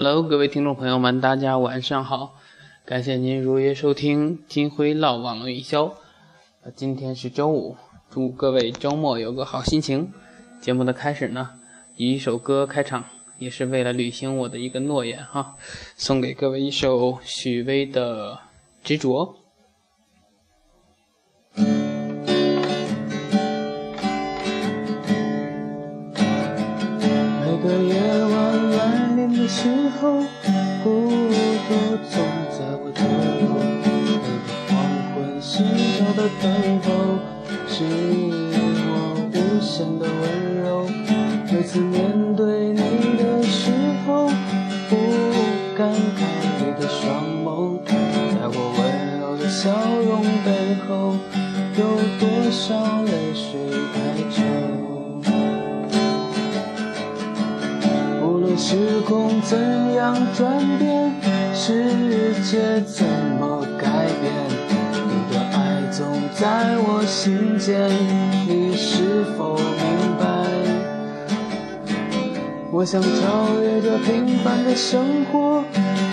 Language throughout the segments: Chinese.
Hello，各位听众朋友们，大家晚上好！感谢您如约收听金辉唠网络营销。今天是周五，祝各位周末有个好心情。节目的开始呢，以一首歌开场，也是为了履行我的一个诺言哈，送给各位一首许巍的《执着》。时候，孤独总在我左右。每个黄昏心跳的等候，是我无限的温柔。每次面对你的时候，不敢看你的双眸，在我温柔的笑容背后，有多少泪水时空怎样转变，世界怎么改变，你的爱总在我心间，你是否明白？我想超越这平凡的生活，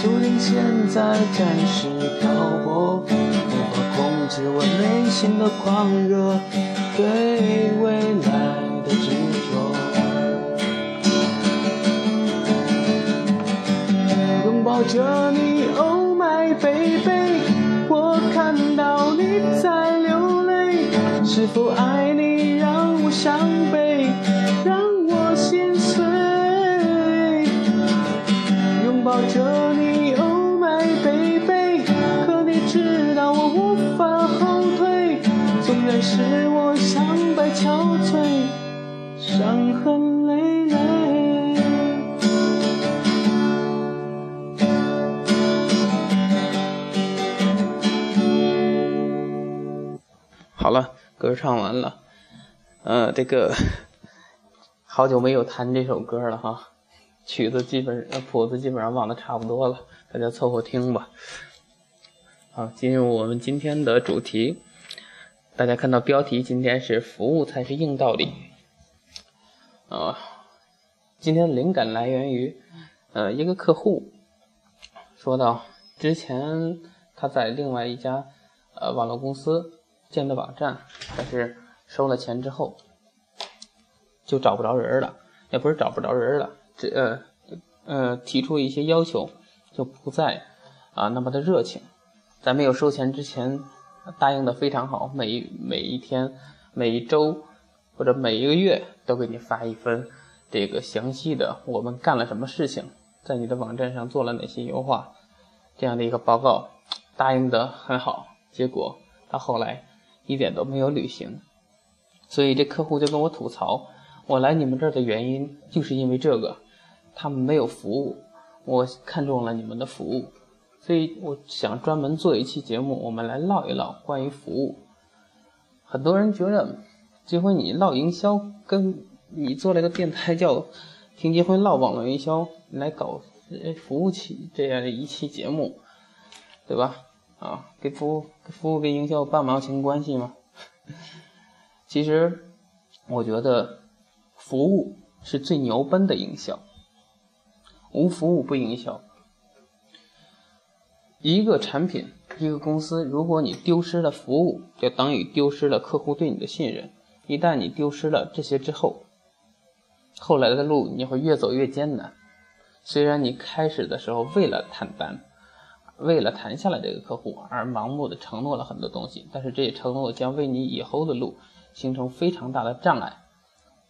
注定现在暂时漂泊，无法控制我内心的狂热，对未来的执抱着你，Oh my baby，我看到你在流泪，是否爱你让我伤悲，让我心碎？拥抱着你，Oh my baby，可你知道我无法后退，纵然是我伤悲憔悴，伤痕好了，歌唱完了，呃，这个 好久没有弹这首歌了哈，曲子基本谱子基本上忘得差不多了，大家凑合听吧。好，进入我们今天的主题，大家看到标题，今天是服务才是硬道理啊。今天灵感来源于呃一个客户说到，之前他在另外一家呃网络公司。建的网站，但是收了钱之后就找不着人了，也不是找不着人了，这呃呃提出一些要求就不再啊那么的热情，在没有收钱之前答应的非常好，每每一天、每一周或者每一个月都给你发一份这个详细的我们干了什么事情，在你的网站上做了哪些优化这样的一个报告，答应的很好，结果他后来。一点都没有履行，所以这客户就跟我吐槽：我来你们这儿的原因就是因为这个，他们没有服务，我看中了你们的服务，所以我想专门做一期节目，我们来唠一唠关于服务。很多人觉得，结婚你唠营销，跟你做了个电台叫“听结婚唠网络营销”来搞服务器这样的一期节目，对吧？啊，跟服务、服务跟营销半毛钱关系吗？其实，我觉得服务是最牛奔的营销，无服务不营销。一个产品、一个公司，如果你丢失了服务，就等于丢失了客户对你的信任。一旦你丢失了这些之后，后来的路你会越走越艰难。虽然你开始的时候为了谈单。为了谈下来这个客户而盲目的承诺了很多东西，但是这些承诺将为你以后的路形成非常大的障碍，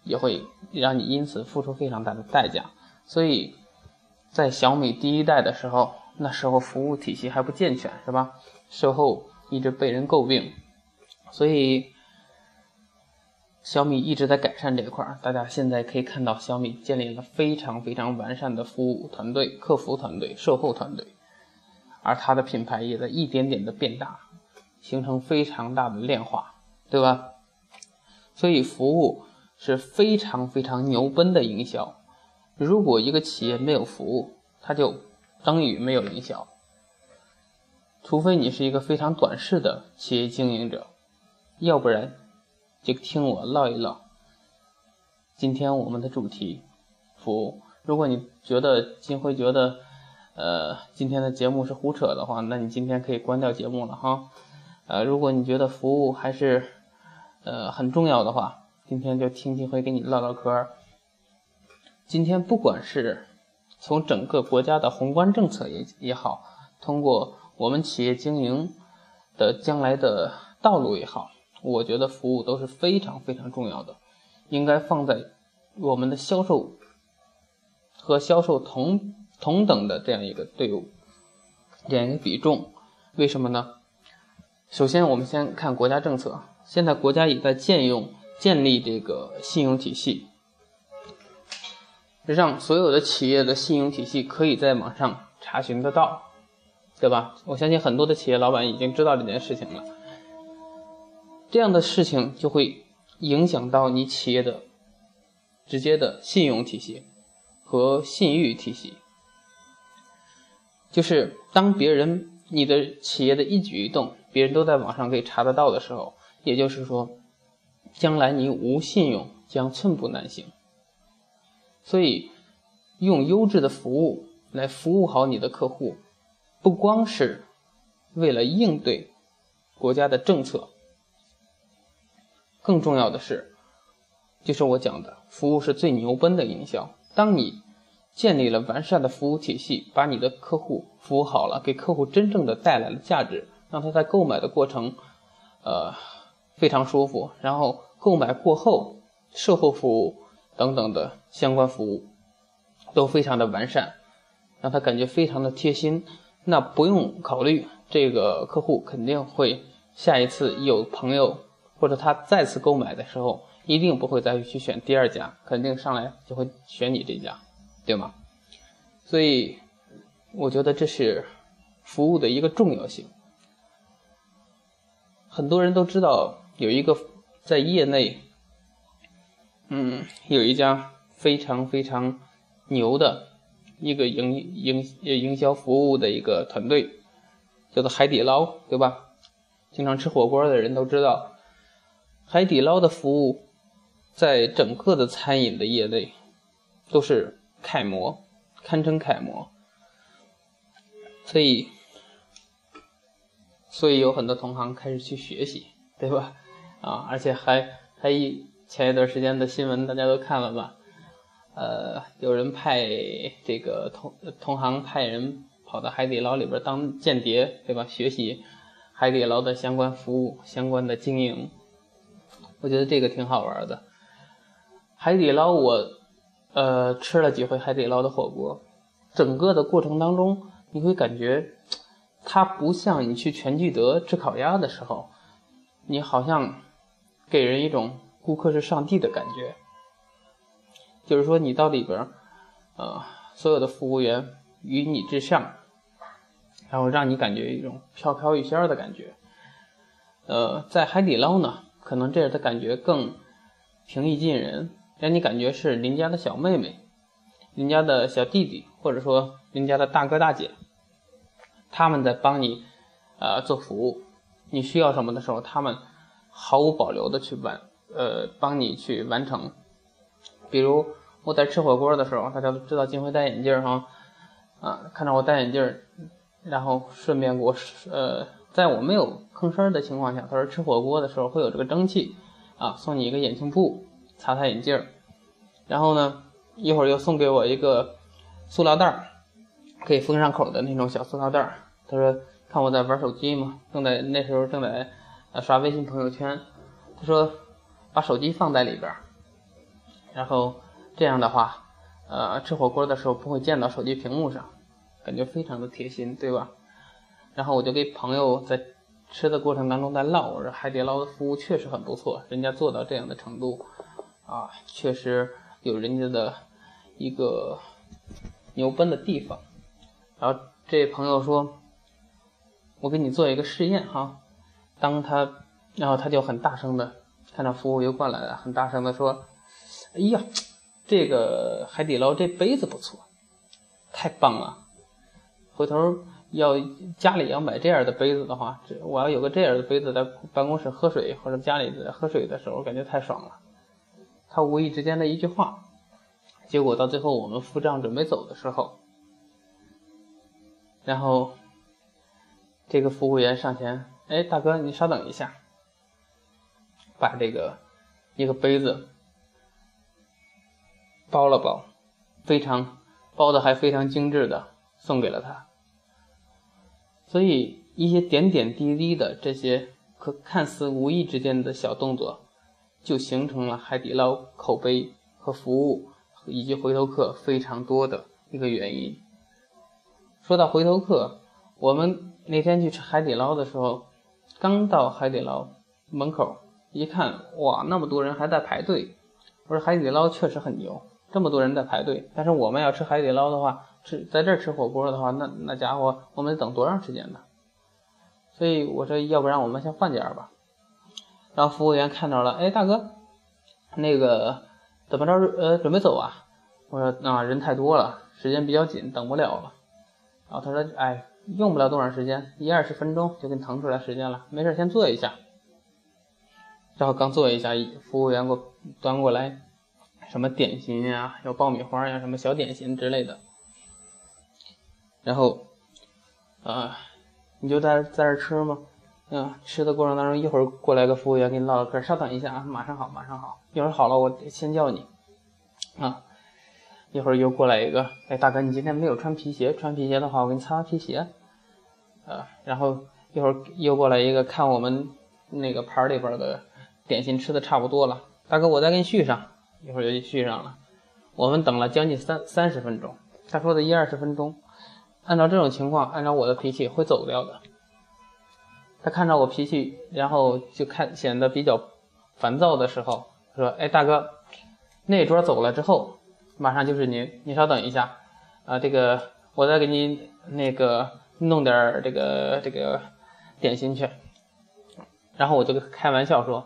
也会让你因此付出非常大的代价。所以，在小米第一代的时候，那时候服务体系还不健全，是吧？售后一直被人诟病，所以小米一直在改善这一块。大家现在可以看到，小米建立了非常非常完善的服务团队、客服团队、售后团队。而它的品牌也在一点点的变大，形成非常大的量化，对吧？所以服务是非常非常牛奔的营销。如果一个企业没有服务，它就等于没有营销。除非你是一个非常短视的企业经营者，要不然就听我唠一唠。今天我们的主题，服务如果你觉得金辉觉得，呃，今天的节目是胡扯的话，那你今天可以关掉节目了哈。呃，如果你觉得服务还是，呃，很重要的话，今天就听金辉给你唠唠嗑。今天不管是从整个国家的宏观政策也也好，通过我们企业经营的将来的道路也好，我觉得服务都是非常非常重要的，应该放在我们的销售和销售同同等的这样一个队伍，这样一个比重。为什么呢？首先，我们先看国家政策，现在国家也在建用建立这个信用体系。让所有的企业的信用体系可以在网上查询得到，对吧？我相信很多的企业老板已经知道这件事情了。这样的事情就会影响到你企业的直接的信用体系和信誉体系。就是当别人你的企业的一举一动，别人都在网上可以查得到的时候，也就是说，将来你无信用将寸步难行。所以，用优质的服务来服务好你的客户，不光是为了应对国家的政策，更重要的是，就是我讲的，服务是最牛奔的营销。当你建立了完善的服务体系，把你的客户服务好了，给客户真正的带来了价值，让他在购买的过程，呃，非常舒服，然后购买过后，售后服务。等等的相关服务都非常的完善，让他感觉非常的贴心。那不用考虑，这个客户肯定会下一次有朋友或者他再次购买的时候，一定不会再去选第二家，肯定上来就会选你这家，对吗？所以我觉得这是服务的一个重要性。很多人都知道有一个在业内。嗯，有一家非常非常牛的一个营营营销服务的一个团队，叫做海底捞，对吧？经常吃火锅的人都知道，海底捞的服务在整个的餐饮的业内都是楷模，堪称楷模。所以，所以有很多同行开始去学习，对吧？啊，而且还还一。前一段时间的新闻大家都看了吧？呃，有人派这个同同行派人跑到海底捞里边当间谍，对吧？学习海底捞的相关服务、相关的经营，我觉得这个挺好玩的。海底捞我呃吃了几回海底捞的火锅，整个的过程当中你会感觉它不像你去全聚德吃烤鸭的时候，你好像给人一种。顾客是上帝的感觉，就是说你到里边，呃，所有的服务员与你至上，然后让你感觉一种飘飘欲仙的感觉。呃，在海底捞呢，可能这样的感觉更平易近人，让你感觉是邻家的小妹妹、邻家的小弟弟，或者说邻家的大哥大姐，他们在帮你呃做服务，你需要什么的时候，他们毫无保留的去完。呃，帮你去完成，比如我在吃火锅的时候，大家都知道金辉戴眼镜哈，啊，看到我戴眼镜，然后顺便给我呃，在我没有吭声的情况下，他说吃火锅的时候会有这个蒸汽，啊，送你一个眼镜布擦擦眼镜儿，然后呢，一会儿又送给我一个塑料袋儿可以封上口的那种小塑料袋儿他说看我在玩手机嘛，正在那时候正在刷微信朋友圈，他说。把手机放在里边儿，然后这样的话，呃，吃火锅的时候不会溅到手机屏幕上，感觉非常的贴心，对吧？然后我就跟朋友在吃的过程当中在唠，我说海底捞的服务确实很不错，人家做到这样的程度，啊，确实有人家的一个牛奔的地方。然后这朋友说，我给你做一个试验哈，当他，然后他就很大声的。看到服务员过来了，很大声的说：“哎呀，这个海底捞这杯子不错，太棒了！回头要家里要买这样的杯子的话，这我要有个这样的杯子在办公室喝水或者家里喝水的时候，感觉太爽了。”他无意之间的一句话，结果到最后我们付账准备走的时候，然后这个服务员上前，哎，大哥，你稍等一下，把这个一个杯子包了包，非常包的还非常精致的送给了他。所以一些点点滴滴的这些可看似无意之间的小动作，就形成了海底捞口碑和服务以及回头客非常多的一个原因。说到回头客，我们那天去吃海底捞的时候，刚到海底捞门口一看，哇，那么多人还在排队。我说海底捞确实很牛，这么多人在排队。但是我们要吃海底捞的话，吃在这儿吃火锅的话，那那家伙我们得等多长时间呢？所以我说，要不然我们先换家吧。然后服务员看到了，哎，大哥，那个怎么着？呃，准备走啊？我说啊，人太多了，时间比较紧，等不了了。然后他说，哎，用不了多长时间，一二十分钟就给你腾出来时间了，没事，先坐一下。然后刚坐一下，服务员给我端过来什么点心呀，有爆米花呀，什么小点心之类的。然后，啊，你就在在这吃吗？嗯，吃的过程当中，一会儿过来个服务员跟你唠唠嗑，稍等一下啊，马上好，马上好。一会儿好了，我先叫你。啊，一会儿又过来一个，哎，大哥，你今天没有穿皮鞋，穿皮鞋的话，我给你擦擦皮鞋。啊，然后一会儿又过来一个，看我们那个盘里边的点心吃的差不多了，大哥，我再给你续上。一会儿就续上了。我们等了将近三三十分钟，他说的一二十分钟，按照这种情况，按照我的脾气会走掉的。他看着我脾气，然后就看显得比较烦躁的时候，他说：“哎，大哥，那桌走了之后，马上就是您，你稍等一下，啊，这个我再给你那个弄点这个这个点心去。”然后我就开玩笑说：“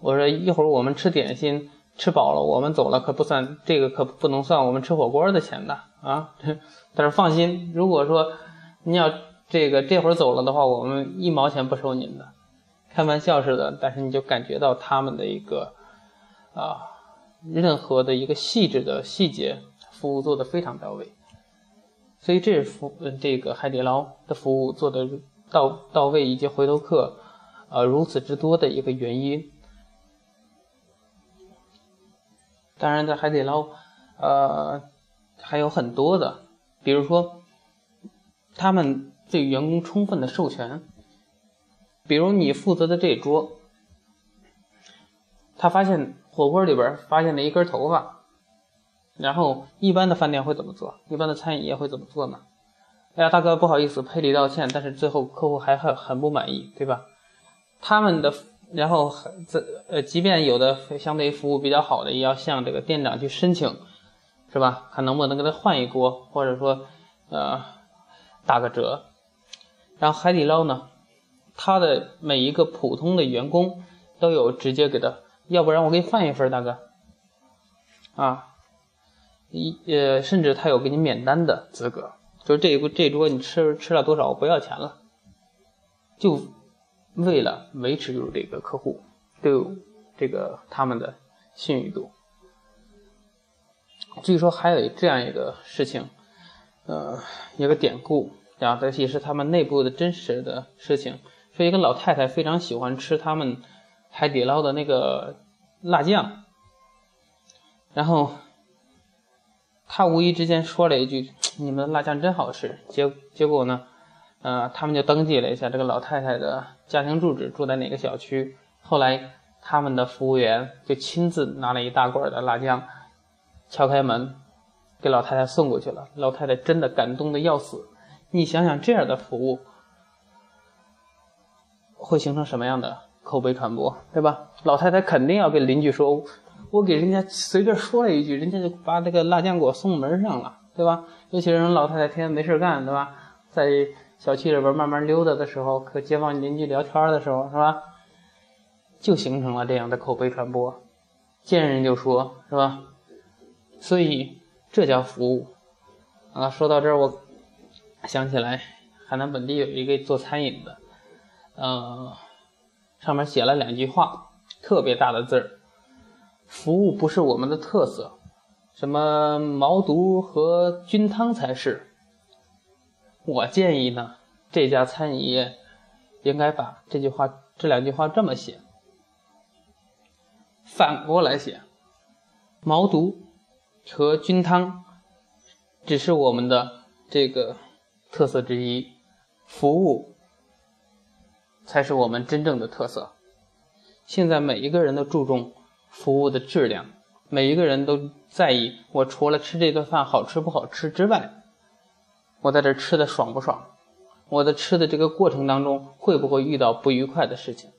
我说一会儿我们吃点心吃饱了，我们走了可不算这个可不能算我们吃火锅的钱的啊。但是放心，如果说你要。”这个这会儿走了的话，我们一毛钱不收您的，开玩笑似的。但是你就感觉到他们的一个啊，任何的一个细致的细节服务做的非常到位，所以这是服这个海底捞的服务做的到到位以及回头客啊如此之多的一个原因。当然，在海底捞呃还有很多的，比如说他们。对员工充分的授权，比如你负责的这桌，他发现火锅里边发现了一根头发，然后一般的饭店会怎么做？一般的餐饮业会怎么做呢？哎呀，大哥，不好意思，赔礼道歉，但是最后客户还很很不满意，对吧？他们的，然后这呃，即便有的相对服务比较好的，也要向这个店长去申请，是吧？看能不能给他换一锅，或者说呃打个折。然后海底捞呢，他的每一个普通的员工都有直接给他，要不然我给你换一份，大哥。啊，一呃，甚至他有给你免单的资格，就是这一这桌你吃吃了多少，我不要钱了，就为了维持住这个客户对这个他们的信誉度。据说还有这样一个事情，呃，一个典故。啊，这也是他们内部的真实的事情。说一个老太太非常喜欢吃他们海底捞的那个辣酱，然后她无意之间说了一句：“你们的辣酱真好吃。”结结果呢，呃，他们就登记了一下这个老太太的家庭住址，住在哪个小区。后来他们的服务员就亲自拿了一大罐的辣酱，敲开门给老太太送过去了。老太太真的感动的要死。你想想，这样的服务会形成什么样的口碑传播，对吧？老太太肯定要跟邻居说，我给人家随便说了一句，人家就把这个辣酱给我送门上了，对吧？尤其是老太太天天没事干，对吧？在小区里边慢慢溜达的时候，和街坊邻居聊天的时候，是吧？就形成了这样的口碑传播，见人就说，是吧？所以这叫服务啊！说到这儿，我。想起来，海南本地有一个做餐饮的，呃，上面写了两句话，特别大的字儿：“服务不是我们的特色，什么毛肚和菌汤才是。我建议呢，这家餐饮业应该把这句话、这两句话这么写，反过来写：毛肚和菌汤只是我们的这个特色之一，服务才是我们真正的特色。现在每一个人都注重服务的质量，每一个人都在意我除了吃这顿饭好吃不好吃之外，我在这吃的爽不爽？我在吃的这个过程当中会不会遇到不愉快的事情？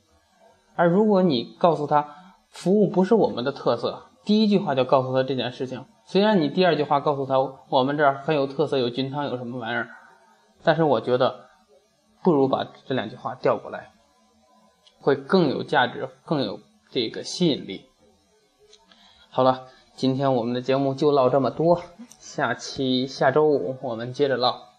而如果你告诉他服务不是我们的特色，第一句话就告诉他这件事情，虽然你第二句话告诉他我们这儿很有特色，有菌汤，有什么玩意儿，但是我觉得不如把这两句话调过来。会更有价值，更有这个吸引力。好了，今天我们的节目就唠这么多，下期下周五我们接着唠。